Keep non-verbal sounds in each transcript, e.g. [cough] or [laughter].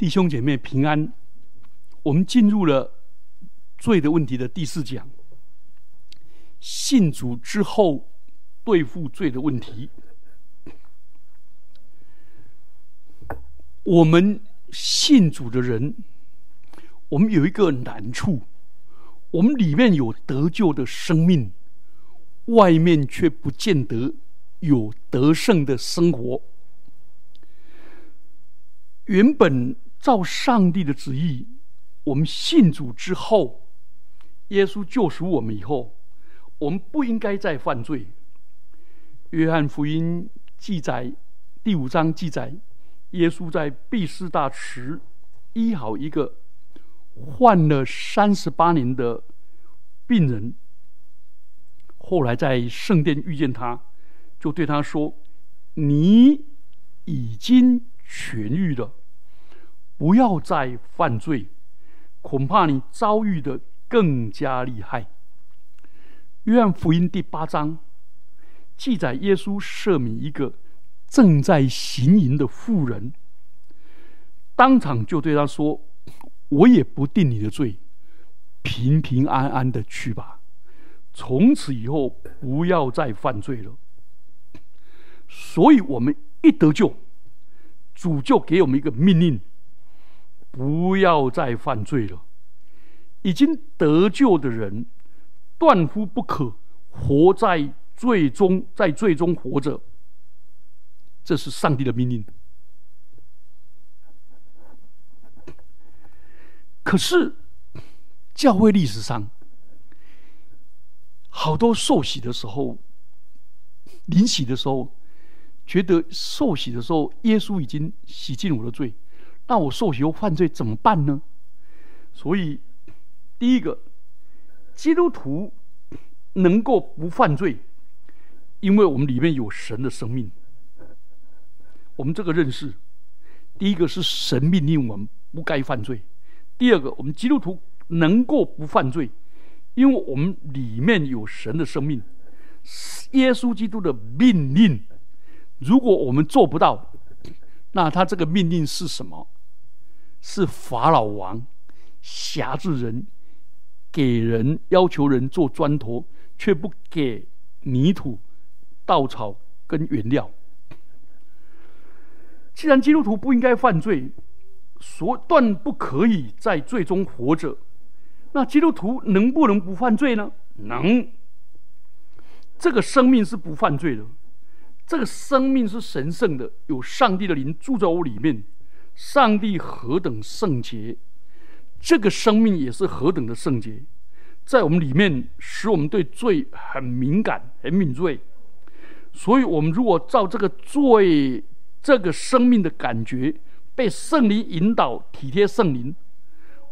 弟兄姐妹平安，我们进入了罪的问题的第四讲，信主之后对付罪的问题。我们信主的人，我们有一个难处，我们里面有得救的生命，外面却不见得有得胜的生活。原本照上帝的旨意，我们信主之后，耶稣救赎我们以后，我们不应该再犯罪。约翰福音记载第五章记载。耶稣在毕士大池医好一个患了三十八年的病人，后来在圣殿遇见他，就对他说：“你已经痊愈了，不要再犯罪，恐怕你遭遇的更加厉害。”约翰福音第八章记载耶稣赦免一个。正在行淫的妇人，当场就对他说：“我也不定你的罪，平平安安的去吧，从此以后不要再犯罪了。”所以，我们一得救，主就给我们一个命令：不要再犯罪了。已经得救的人，断乎不可活在最终，在最终活着。这是上帝的命令。可是，教会历史上，好多受洗的时候，临洗的时候，觉得受洗的时候，耶稣已经洗净我的罪，那我受洗后犯罪怎么办呢？所以，第一个，基督徒能够不犯罪，因为我们里面有神的生命。我们这个认识，第一个是神命令我们不该犯罪；第二个，我们基督徒能够不犯罪，因为我们里面有神的生命，耶稣基督的命令。如果我们做不到，那他这个命令是什么？是法老王辖制人，给人要求人做砖头，却不给泥土、稻草跟原料。既然基督徒不应该犯罪，所断不可以在罪中活着，那基督徒能不能不犯罪呢？能。这个生命是不犯罪的，这个生命是神圣的，有上帝的灵住在我里面。上帝何等圣洁，这个生命也是何等的圣洁，在我们里面使我们对罪很敏感、很敏锐。所以，我们如果照这个罪，这个生命的感觉被圣灵引导，体贴圣灵，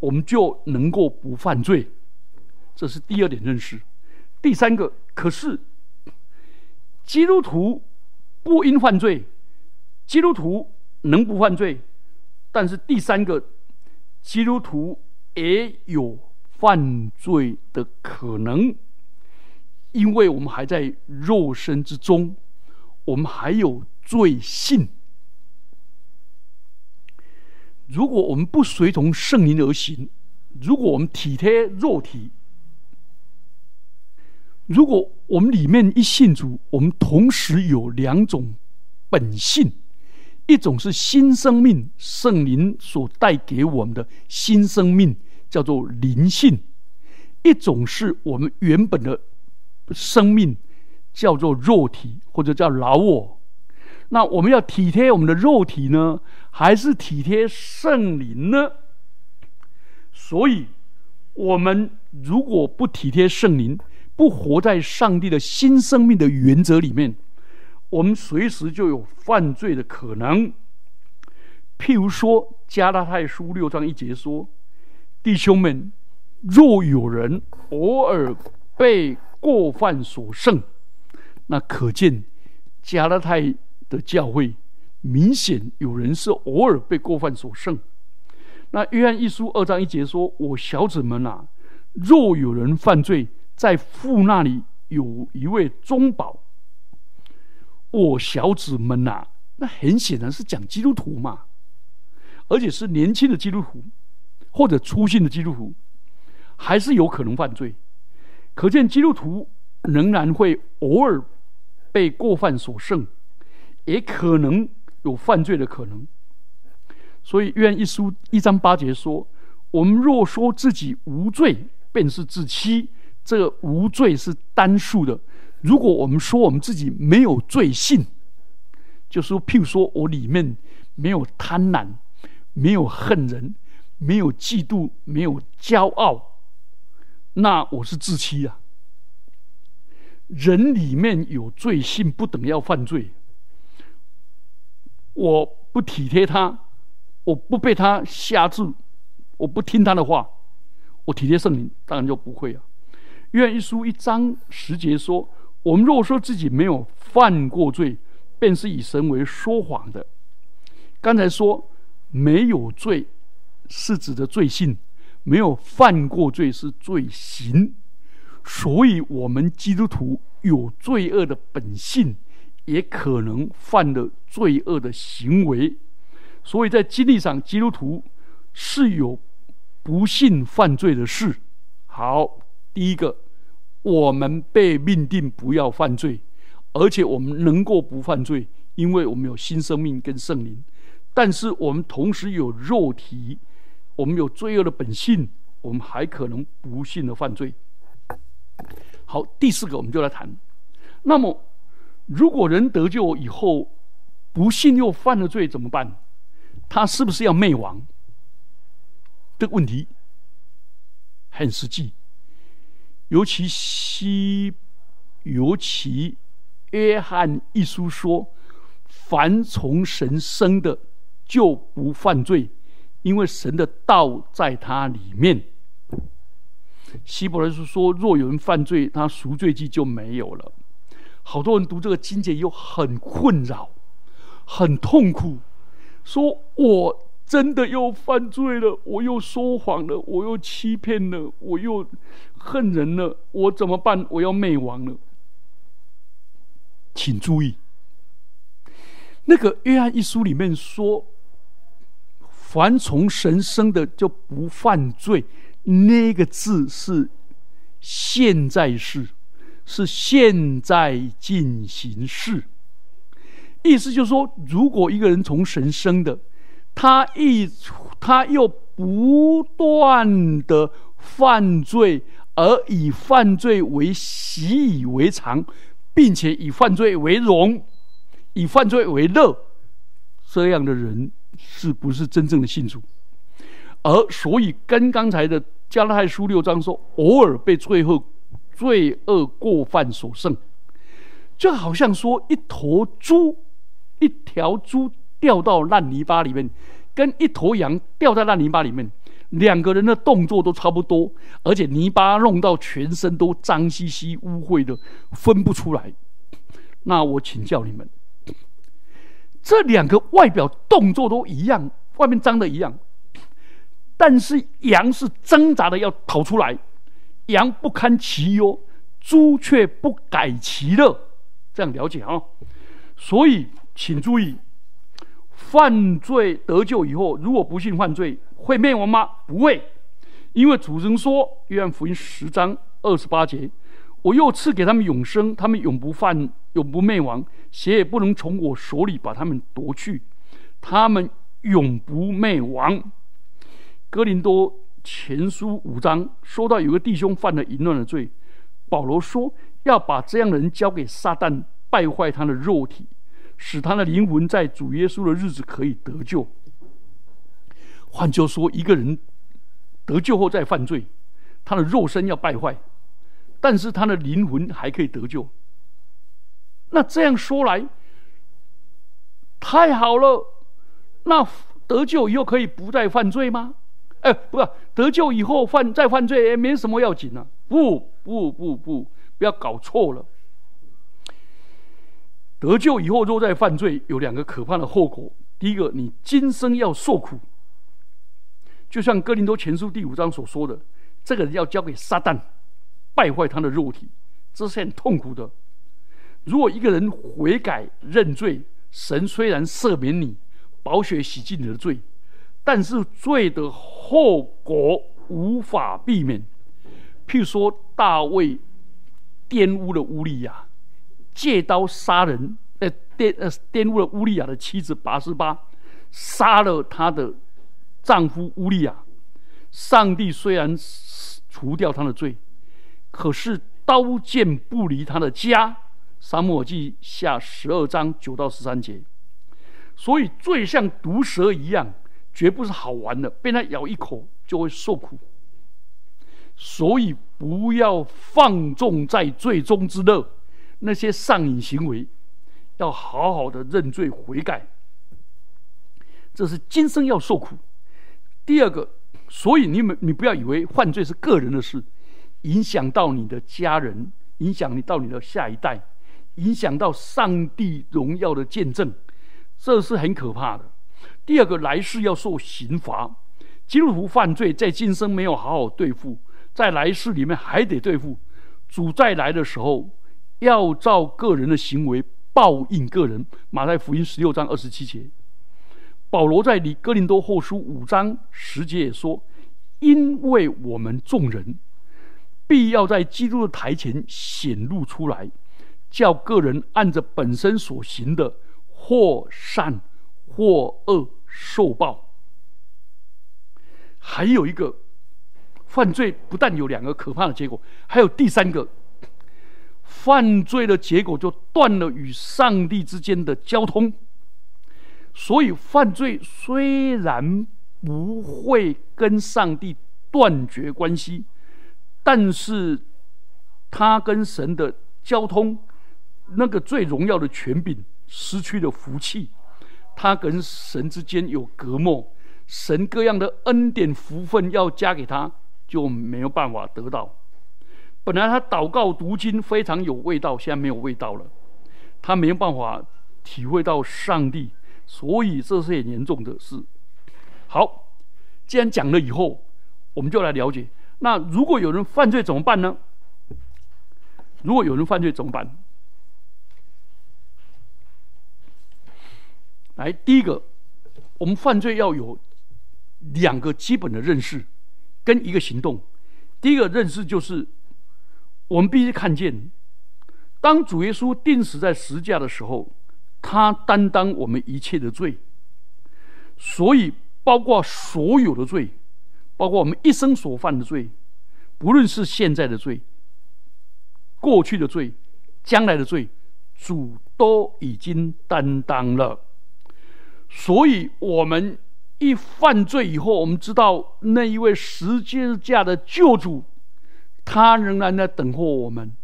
我们就能够不犯罪。这是第二点认识。第三个，可是基督徒不应犯罪，基督徒能不犯罪？但是第三个，基督徒也有犯罪的可能，因为我们还在肉身之中，我们还有。罪性，如果我们不随从圣灵而行，如果我们体贴肉体，如果我们里面一信主，我们同时有两种本性：一种是新生命，圣灵所带给我们的新生命，叫做灵性；一种是我们原本的生命，叫做肉体，或者叫老我。那我们要体贴我们的肉体呢，还是体贴圣灵呢？所以，我们如果不体贴圣灵，不活在上帝的新生命的原则里面，我们随时就有犯罪的可能。譬如说，《加拉太书》六章一节说：“弟兄们，若有人偶尔被过犯所胜，那可见加拉太。”的教会明显有人是偶尔被过犯所胜。那约翰一书二章一节说：“我小子们啊，若有人犯罪，在父那里有一位中保。我小子们呐，那很显然是讲基督徒嘛。而且是年轻的基督徒或者初信的基督徒，还是有可能犯罪。可见基督徒仍然会偶尔被过犯所胜，也可能有犯罪的可能。所以约翰一书一章八节说：“我们若说自己无罪，便是自欺。这个无罪是单数的。如果我们说我们自己没有罪性，就说譬如说我里面没有贪婪，没有恨人，没有嫉妒，没有骄傲，那我是自欺啊。人里面有罪性，不等要犯罪。我不体贴他。”我不被他吓住，我不听他的话，我体贴圣灵，当然就不会啊。约翰一书一章十节说：“我们若说自己没有犯过罪，便是以神为说谎的。”刚才说没有罪是指的罪性，没有犯过罪是罪行，所以我们基督徒有罪恶的本性，也可能犯了罪恶的行为。所以在经历上，基督徒是有不幸犯罪的事。好，第一个，我们被命定不要犯罪，而且我们能够不犯罪，因为我们有新生命跟圣灵。但是我们同时有肉体，我们有罪恶的本性，我们还可能不幸的犯罪。好，第四个，我们就来谈。那么，如果人得救以后，不幸又犯了罪，怎么办？他是不是要灭亡？这个问题很实际，尤其西，尤其约翰一书说：“凡从神生的，就不犯罪，因为神的道在他里面。”希伯来书说：“若有人犯罪，他赎罪记就没有了。”好多人读这个经节又很困扰，很痛苦。说我真的又犯罪了，我又说谎了，我又欺骗了，我又恨人了，我怎么办？我要灭亡了。请注意，那个约翰一书里面说，凡从神生的就不犯罪，那个字是现在式，是现在进行式。意思就是说，如果一个人从神生的，他一他又不断的犯罪，而以犯罪为习以为常，并且以犯罪为荣，以犯罪为乐，这样的人是不是真正的信主？而所以跟刚才的加拉太书六章说，偶尔被罪恶罪恶过犯所胜，就好像说一头猪。一条猪掉到烂泥巴里面，跟一头羊掉在烂泥巴里面，两个人的动作都差不多，而且泥巴弄到全身都脏兮兮、污秽的，分不出来。那我请教你们，这两个外表动作都一样，外面脏的一样，但是羊是挣扎的要逃出来，羊不堪其忧，猪却不改其乐。这样了解啊？所以。请注意，犯罪得救以后，如果不幸犯罪，会灭亡吗？不会，因为主人说，《约翰福音》十章二十八节：“我又赐给他们永生，他们永不犯，永不灭亡，邪也不能从我手里把他们夺去，他们永不灭亡。”哥林多前书五章说到，有个弟兄犯了淫乱的罪，保罗说要把这样的人交给撒旦，败坏他的肉体。使他的灵魂在主耶稣的日子可以得救。换句话说，一个人得救后再犯罪，他的肉身要败坏，但是他的灵魂还可以得救。那这样说来，太好了。那得救以后可以不再犯罪吗？哎，不，得救以后犯再犯罪也没什么要紧啊。不不不不，不要搞错了。得救以后，若再犯罪，有两个可怕的后果。第一个，你今生要受苦，就像哥林多前书第五章所说的，这个人要交给撒旦，败坏他的肉体，这是很痛苦的。如果一个人悔改认罪，神虽然赦免你，宝血洗净你的罪，但是罪的后果无法避免。譬如说，大卫玷污了乌利亚，借刀杀人，呃，玷呃玷污了乌利亚的妻子拔示巴，杀了他的丈夫乌利亚。上帝虽然除掉他的罪，可是刀剑不离他的家。沙漠记下十二章九到十三节。所以罪像毒蛇一样，绝不是好玩的，被它咬一口就会受苦。所以不要放纵在罪中之乐，那些上瘾行为，要好好的认罪悔改。这是今生要受苦。第二个，所以你们你不要以为犯罪是个人的事，影响到你的家人，影响你到你的下一代，影响到上帝荣耀的见证。这是很可怕的。第二个，来世要受刑罚。基督徒犯罪，在今生没有好好对付，在来世里面还得对付。主再来的时候，要照个人的行为报应个人。马太福音十六章二十七节，保罗在里哥林多后书五章十节也说：“因为我们众人必要在基督的台前显露出来，叫个人按着本身所行的。”或善或恶受报，还有一个犯罪不但有两个可怕的结果，还有第三个犯罪的结果就断了与上帝之间的交通。所以犯罪虽然不会跟上帝断绝关系，但是他跟神的交通，那个最荣耀的权柄。失去了福气，他跟神之间有隔膜，神各样的恩典福分要加给他，就没有办法得到。本来他祷告读经非常有味道，现在没有味道了，他没有办法体会到上帝，所以这是很严重的事。好，既然讲了以后，我们就来了解，那如果有人犯罪怎么办呢？如果有人犯罪怎么办？来，第一个，我们犯罪要有两个基本的认识，跟一个行动。第一个认识就是，我们必须看见，当主耶稣钉死在十架的时候，他担当我们一切的罪，所以包括所有的罪，包括我们一生所犯的罪，不论是现在的罪、过去的罪、将来的罪，主都已经担当了。所以，我们一犯罪以后，我们知道那一位十字架的救主，他仍然在等候我们。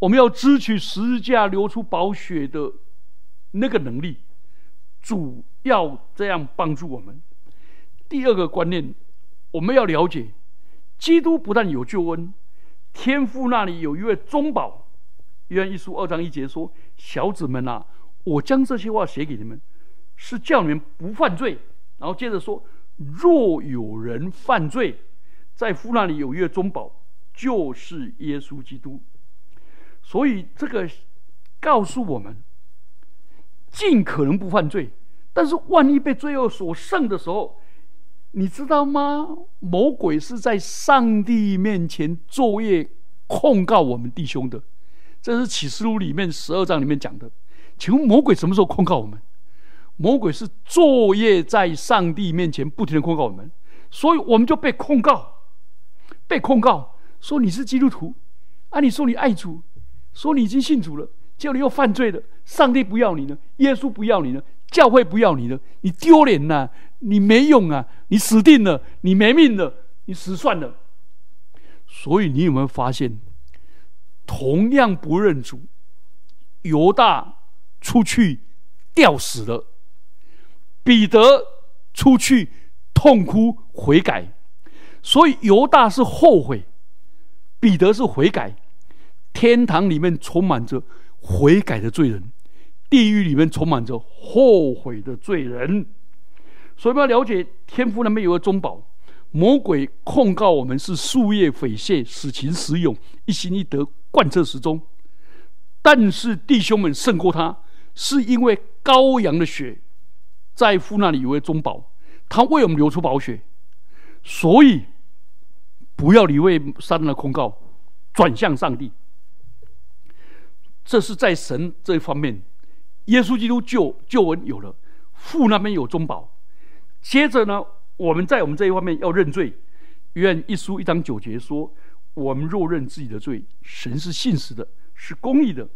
我们要支取十字架流出宝血的那个能力，主要这样帮助我们。第二个观念，我们要了解，基督不但有救恩，天父那里有一位中保。约翰一书二章一节说：“小子们啊，我将这些话写给你们。”是叫你们不犯罪，然后接着说：若有人犯罪，在父那里有一个中保，就是耶稣基督。所以这个告诉我们，尽可能不犯罪。但是万一被罪恶所胜的时候，你知道吗？魔鬼是在上帝面前作业控告我们弟兄的。这是启示录里面十二章里面讲的。请问魔鬼什么时候控告我们？魔鬼是作业在上帝面前，不停的控告我们，所以我们就被控告，被控告说你是基督徒，啊，你说你爱主，说你已经信主了，结果你又犯罪了，上帝不要你呢，耶稣不要你呢，教会不要你了，你丢脸呐，你没用啊，你死定了，你没命了，你死算了。所以你有没有发现，同样不认主，犹大出去吊死了。彼得出去痛哭悔改，所以犹大是后悔，彼得是悔改。天堂里面充满着悔改的罪人，地狱里面充满着后悔的罪人。所以，要了解天父那边有个中保，魔鬼控告我们是树叶匪懈、死情死勇，一心一德，贯彻始终。但是弟兄们胜过他，是因为羔羊的血。在父那里有个中保，他为我们流出宝血，所以不要理会撒旦的控告，转向上帝。这是在神这一方面，耶稣基督救救恩有了，父那边有中保。接着呢，我们在我们这一方面要认罪。愿一书一章九节说：“我们若认自己的罪，神是信实的，是公义的，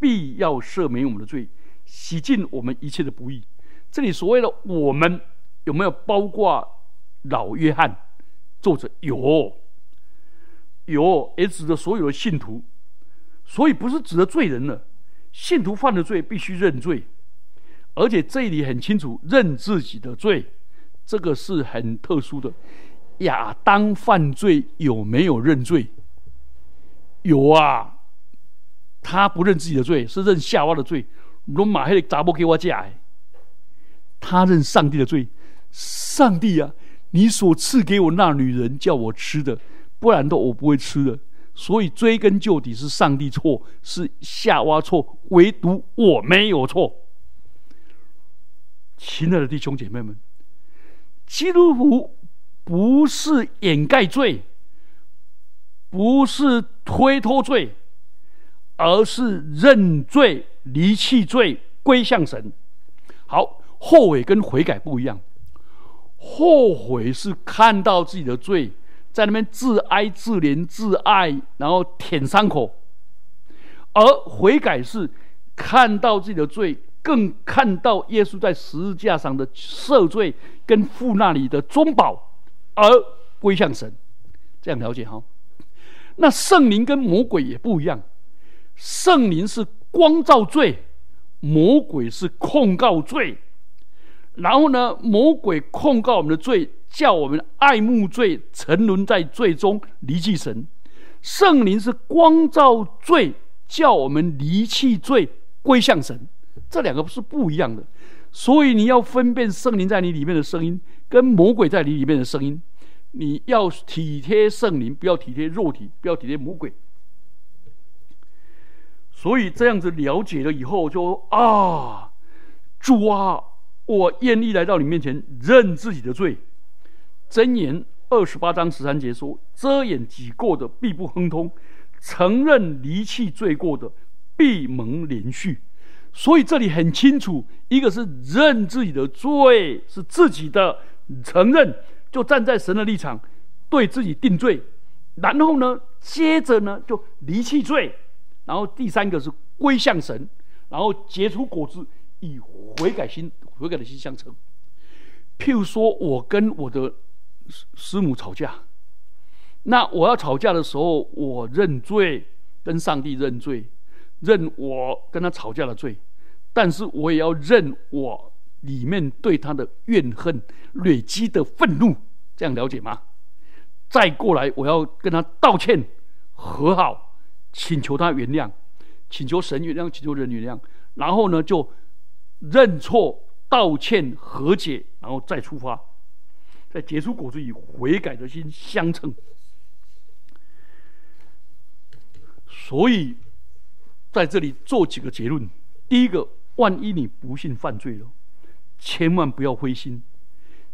必要赦免我们的罪，洗净我们一切的不义。”这里所谓的“我们”有没有包括老约翰？作者有，有，也指的所有的信徒。所以不是指的罪人了，信徒犯的罪必须认罪，而且这里很清楚认自己的罪，这个是很特殊的。亚当犯罪有没有认罪？有啊，他不认自己的罪，是认夏娃的罪。罗马黑的杂波给我嫁，他认上帝的罪。上帝啊，你所赐给我那女人叫我吃的，不然的我不会吃的。所以追根究底是上帝错，是夏娃错，唯独我没有错。亲爱的弟兄姐妹们，基督徒不是掩盖罪，不是推脱罪，而是认罪、离弃罪、归向神。好，后悔跟悔改不一样，后悔是看到自己的罪。在那边自哀自怜自爱，然后舔伤口；而悔改是看到自己的罪，更看到耶稣在十字架上的赦罪跟父那里的中保，而归向神。这样了解哈？那圣灵跟魔鬼也不一样，圣灵是光照罪，魔鬼是控告罪。然后呢，魔鬼控告我们的罪。叫我们爱慕罪，沉沦在罪中，离弃神；圣灵是光照罪，叫我们离弃罪，归向神。这两个是不一样的，所以你要分辨圣灵在你里面的声音，跟魔鬼在你里面的声音。你要体贴圣灵，不要体贴肉体，不要体贴魔鬼。所以这样子了解了以后，就啊，主啊，我愿意来到你面前，认自己的罪。箴言二十八章十三节说：“遮掩己过的必不亨通，承认离弃罪过的必蒙连续。”所以这里很清楚，一个是认自己的罪是自己的承认，就站在神的立场对自己定罪；然后呢，接着呢就离弃罪；然后第三个是归向神，然后结出果子，以悔改心悔改的心相称。譬如说，我跟我的。师母吵架，那我要吵架的时候，我认罪，跟上帝认罪，认我跟他吵架的罪，但是我也要认我里面对他的怨恨累积的愤怒，这样了解吗？再过来，我要跟他道歉和好，请求他原谅，请求神原谅，请求人原谅，然后呢，就认错、道歉、和解，然后再出发。在结出果子以悔改的心相称，所以在这里做几个结论：第一个，万一你不幸犯罪了，千万不要灰心，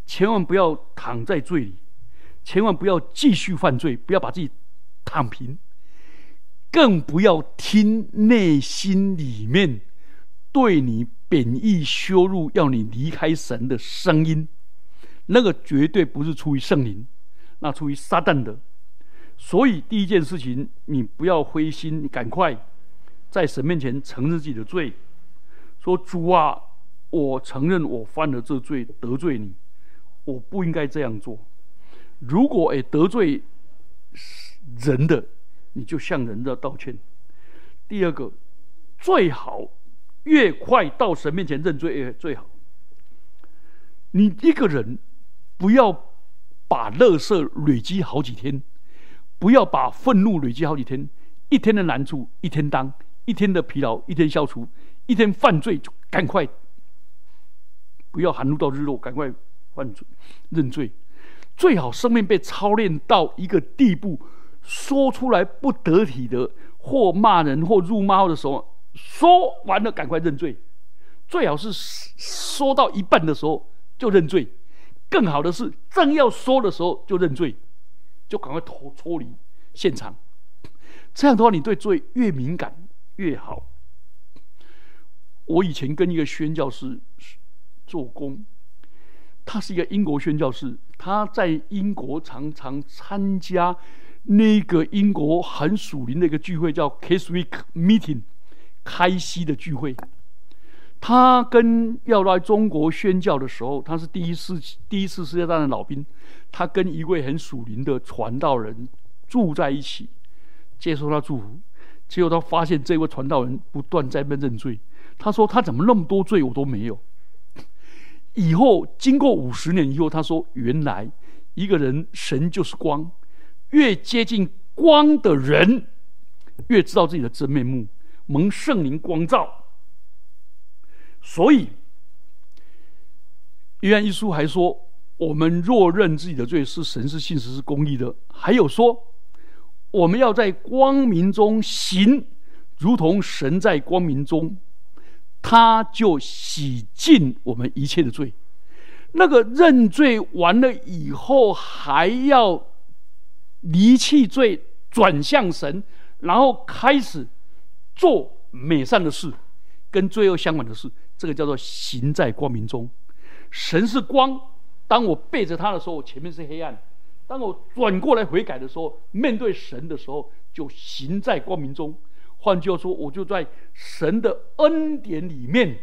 千万不要躺在罪里，千万不要继续犯罪，不要把自己躺平，更不要听内心里面对你贬义、羞辱、要你离开神的声音。那个绝对不是出于圣灵，那出于撒旦的。所以第一件事情，你不要灰心，你赶快在神面前承认自己的罪，说主啊，我承认我犯了这罪，得罪你，我不应该这样做。如果诶得罪人的，你就向人的道歉。第二个，最好越快到神面前认罪越最好。你一个人。不要把乐色累积好几天，不要把愤怒累积好几天。一天的难处一天当，一天的疲劳一天消除，一天犯罪就赶快，不要含怒到日落，赶快犯罪认罪。最好生命被操练到一个地步，说出来不得体的，或骂人或辱骂的时候，说完了赶快认罪。最好是说到一半的时候就认罪。更好的是，正要说的时候就认罪，就赶快脱脱离现场。这样的话，你对罪越敏感越好。我以前跟一个宣教师做工，他是一个英国宣教师，他在英国常常参加那个英国很属灵的一个聚会，叫 Case Week Meeting，开西的聚会。他跟要来中国宣教的时候，他是第一次第一次世界大战的老兵，他跟一位很属灵的传道人住在一起，接受他祝福。结果他发现这位传道人不断在被认罪。他说：“他怎么那么多罪我都没有？” [laughs] 以后经过五十年以后，他说：“原来一个人神就是光，越接近光的人，越知道自己的真面目，蒙圣灵光照。”所以，约翰一书还说：“我们若认自己的罪是神是信实是公义的。”还有说：“我们要在光明中行，如同神在光明中。”他就洗净我们一切的罪。那个认罪完了以后，还要离弃罪，转向神，然后开始做美善的事，跟罪恶相反的事。这个叫做行在光明中，神是光。当我背着他的时候，我前面是黑暗；当我转过来悔改的时候，面对神的时候，就行在光明中。换句话说，我就在神的恩典里面，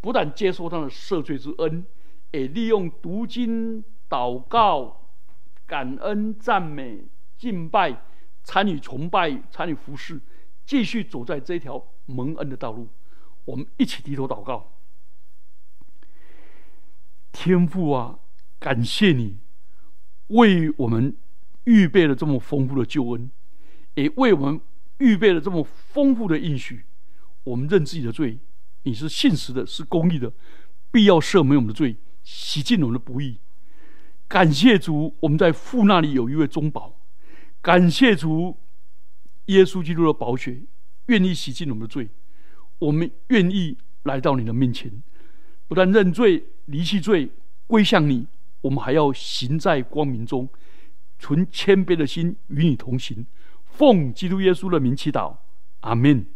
不但接受他的赦罪之恩，也利用读经、祷告、感恩、赞美、敬拜、参与崇拜、参与服侍，继续走在这条蒙恩的道路。我们一起低头祷告，天父啊，感谢你为我们预备了这么丰富的救恩，也为我们预备了这么丰富的应许。我们认自己的罪，你是信实的，是公义的，必要赦免我们的罪，洗净我们的不义。感谢主，我们在父那里有一位中保。感谢主，耶稣基督的宝血，愿意洗净我们的罪。我们愿意来到你的面前，不但认罪、离弃罪、归向你，我们还要行在光明中，存谦卑的心与你同行。奉基督耶稣的名祈祷，阿门。